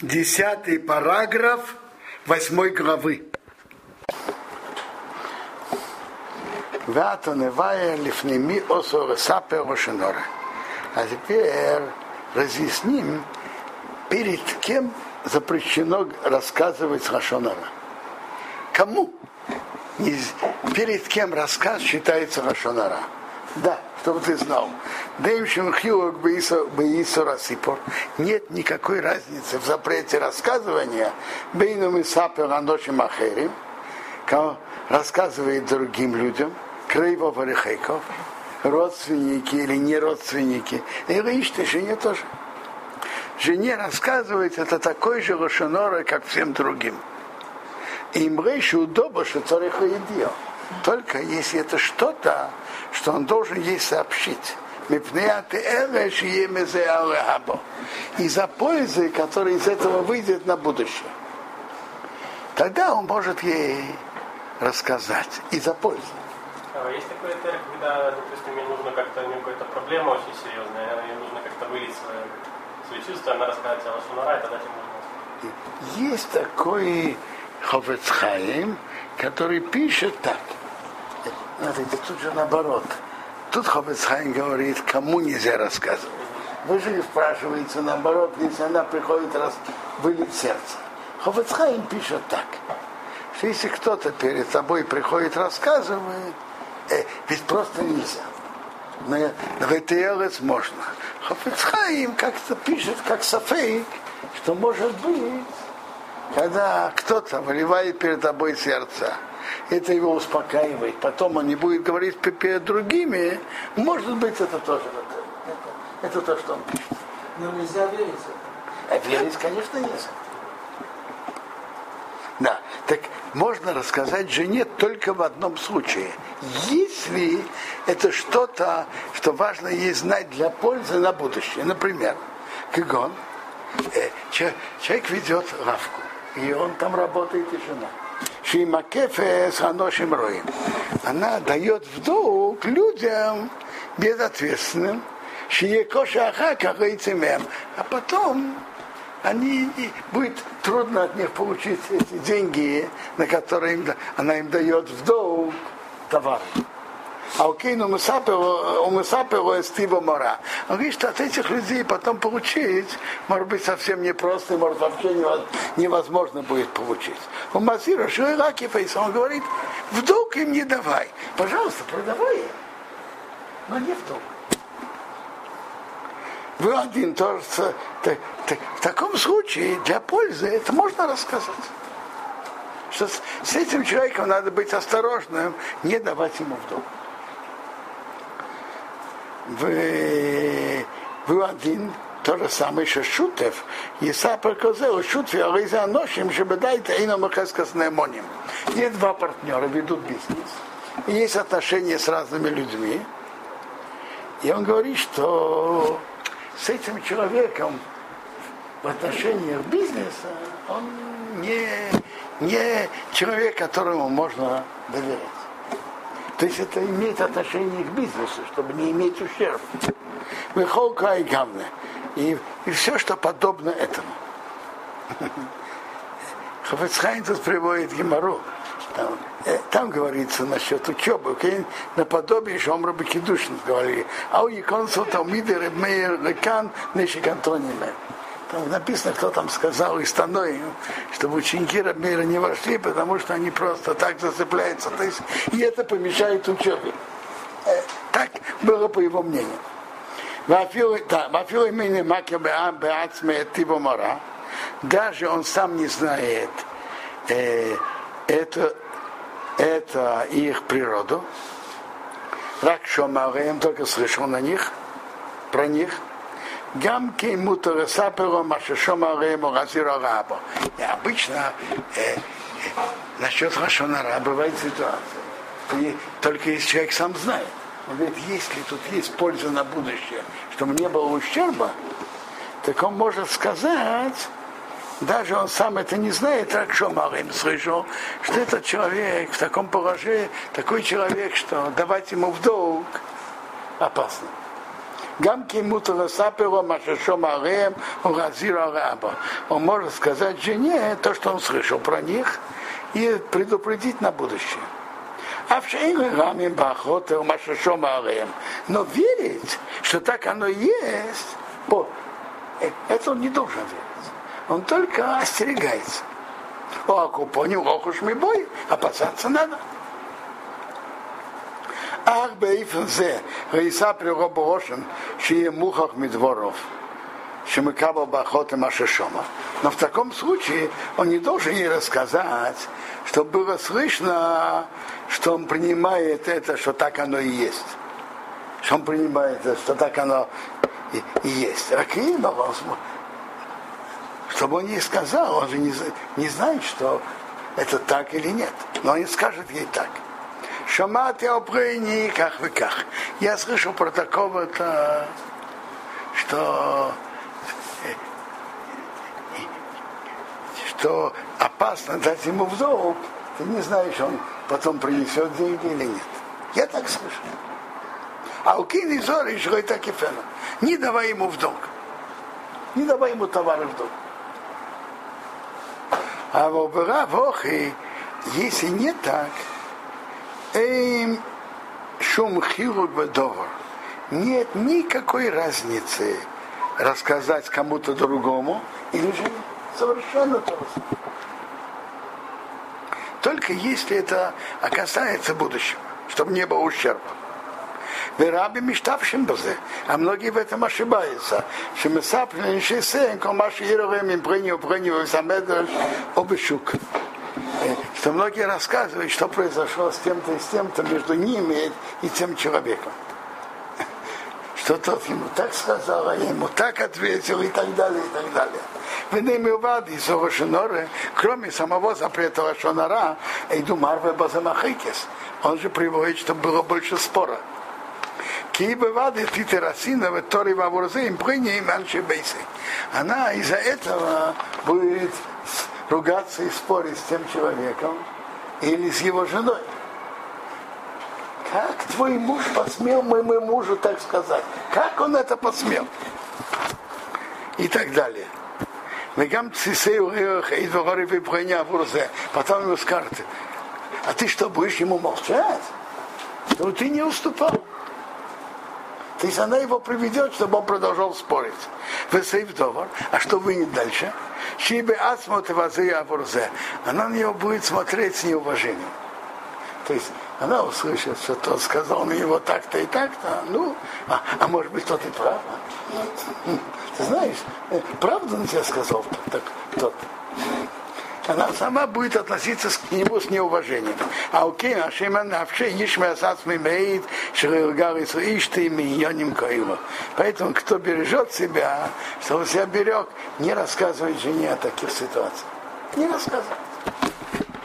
десятый параграф восьмой главы. Ватаневая лифнеми осора сапер рошенора. А теперь разъясним, перед кем запрещено рассказывать Рашонара. Кому? Перед кем рассказ считается Рашонара. Да, чтобы ты знал. Нет никакой разницы в запрете рассказывания Бейном и Сапер Аношим Ахерим, рассказывает другим людям, Крейвов Орехейков, родственники или не родственники. И ищите жене тоже. Жене рассказывать это такой же лошонора, как всем другим. И мрейшу удобно, что цариха едио. Только если это что-то, что он должен ей сообщить. Из-за пользы, которая из этого выйдет на будущее. Тогда он может ей рассказать. Из-за пользы. А есть такой термин, когда, допустим, ей нужно как-то, у нее какая-то проблема очень серьезная, ей нужно как-то вылить свои, свои чувства, она рассказать о Лашунара, и тогда тебе можно... Есть такой Ховецхаим, который пишет так. Смотрите, тут же наоборот. Тут Ховецхайм говорит, кому нельзя рассказывать. Вы же спрашиваете наоборот, если она приходит раз вылить сердце. Ховецхайм пишет так, что если кто-то перед тобой приходит рассказывает, э, ведь просто нельзя. Но в ЭТЛС можно. Хофицхаим как-то пишет, как Сафей, что может быть, когда кто-то выливает перед тобой сердце, это его успокаивает. Потом он не будет говорить перед другими. Может быть, это тоже это, это то, что он пишет. Но нельзя верить. А верить, конечно, нельзя. Да, так можно рассказать жене только в одном случае. Если это что-то, что важно ей знать для пользы на будущее. Например, Кигон, э, человек ведет лавку, и он там работает и жена. Шимакефе с Роем. Она дает вдруг людям безответственным, Шиекоша Ахака А потом они, будет трудно от них получить эти деньги, на которые им, она им дает в долг товар. А окей, у Мусапело Стива Мора. Он говорит, что от этих людей потом получить, может быть, совсем непросто, может, вообще невозможно будет получить. У Мазира Шуираки Фейс, он говорит, в долг им не давай. Пожалуйста, продавай но не в долг. Вы один тоже. Так, так, в таком случае для пользы это можно рассказать. Что с, с этим человеком надо быть осторожным, не давать ему в долг в, в один то же самое, что Шутев, Есапа Козел, Шутви, Ариза Ношим, дать Эйна Махаскас Немоним. Есть два партнера, ведут бизнес. И есть отношения с разными людьми. И он говорит, что с этим человеком в отношениях бизнеса он не, не человек, которому можно доверять. То есть это имеет отношение к бизнесу, чтобы не иметь ущерб. Выхолка и гамна. И, все, что подобно этому. Хафецхайн тут приводит Гемору. Там, э, там говорится насчет учебы, okay? наподобие Шомра Бекидушин говорили. А у Яконсу Талмиды Ребмейер Лекан Нешик Антонимер. Там написано, кто там сказал из Таной, чтобы ученики Рабмира не вошли, потому что они просто так зацепляются. То есть, и это помешает учебе. Э, так было по его мнению. Даже он сам не знает э, это, это их природу. Рак Шомареем только слышал на них, про них – Гамки мутер саперо машешом аремо газиро рабо. И обычно э, насчет Рашона Ра бывает ситуация. И только если человек сам знает. Он говорит, если тут есть польза на будущее, чтобы не было ущерба, так он может сказать, даже он сам это не знает, так что Марим слышал, что этот человек в таком положении, такой человек, что давать ему в долг опасно. Гамки мутала сапела машешом ареем уразира раба. Он может сказать жене то, что он слышал про них, и предупредить на будущее. А. Но верить, что так оно есть, это он не должен верить. Он только остерегается. О, акупоним, ох уж мы бой, опасаться надо. אך באיפן זה, ויישא פרירו בראשם, שיהיה מוכח מדבורוב. Шимакаба Бахота Маша Шома. Но в таком случае он не должен ей рассказать, что было слышно, что он принимает это, что так оно и есть. Что он принимает это, что так оно и, и есть. Ракина, чтобы он ей сказал, он же не, не знает, что это так или нет. Но он не скажет ей так. Шамати опрейни, как вы как. Я слышал про такого-то, что что опасно дать ему в долг, ты не знаешь, он потом принесет деньги или нет. Я так слышал. А у Кини Зори еще так и фена. Не давай ему в долг. Не давай ему товары в долг. А в Обера если не так, им шум хилук бедовар. Нет никакой разницы рассказать кому-то другому или же совершенно то же Только если это касается будущего, чтобы не было ущерба. Вераби мечтавшим базе. А многие в этом ошибаются. Что мы сапли шесен, комаши ировым им принял, принял, самедр, обешук. Что многие рассказывают, что произошло с тем-то и с тем-то между ними и тем человеком. Что тот ему так сказал, а ему так ответил и так далее, и так далее. Венеми увады из Рошоноры, кроме самого запрета Рошонора, иду марве базамахикес. Он же приводит, чтобы было больше спора. Киба вады титерасина в Тори Ваворзе им приним аншибейсы. Она из-за этого будет ругаться и спорить с тем человеком или с его женой. Как твой муж посмел моему мужу так сказать? Как он это посмел? И так далее. Потом ему скажут, а ты что, будешь ему молчать? Ну ты не уступал. То есть она его приведет, чтобы он продолжал спорить. Весейв довар. А что вынет дальше? Шибе асмот вазы Она на него будет смотреть с неуважением. То есть она услышит, что тот сказал на него так-то и так-то, ну, а, а может быть, тот и прав. А? Ты знаешь, э, правду на тебя сказал так, тот она сама будет относиться к нему с неуважением. А окей, а Шиман Навше Ишме Асац Мимеид Ширилгарису Ишты Миньоним Каилу. Поэтому, кто бережет себя, что он себя берег, не рассказывает жене о таких ситуациях. Не рассказывает.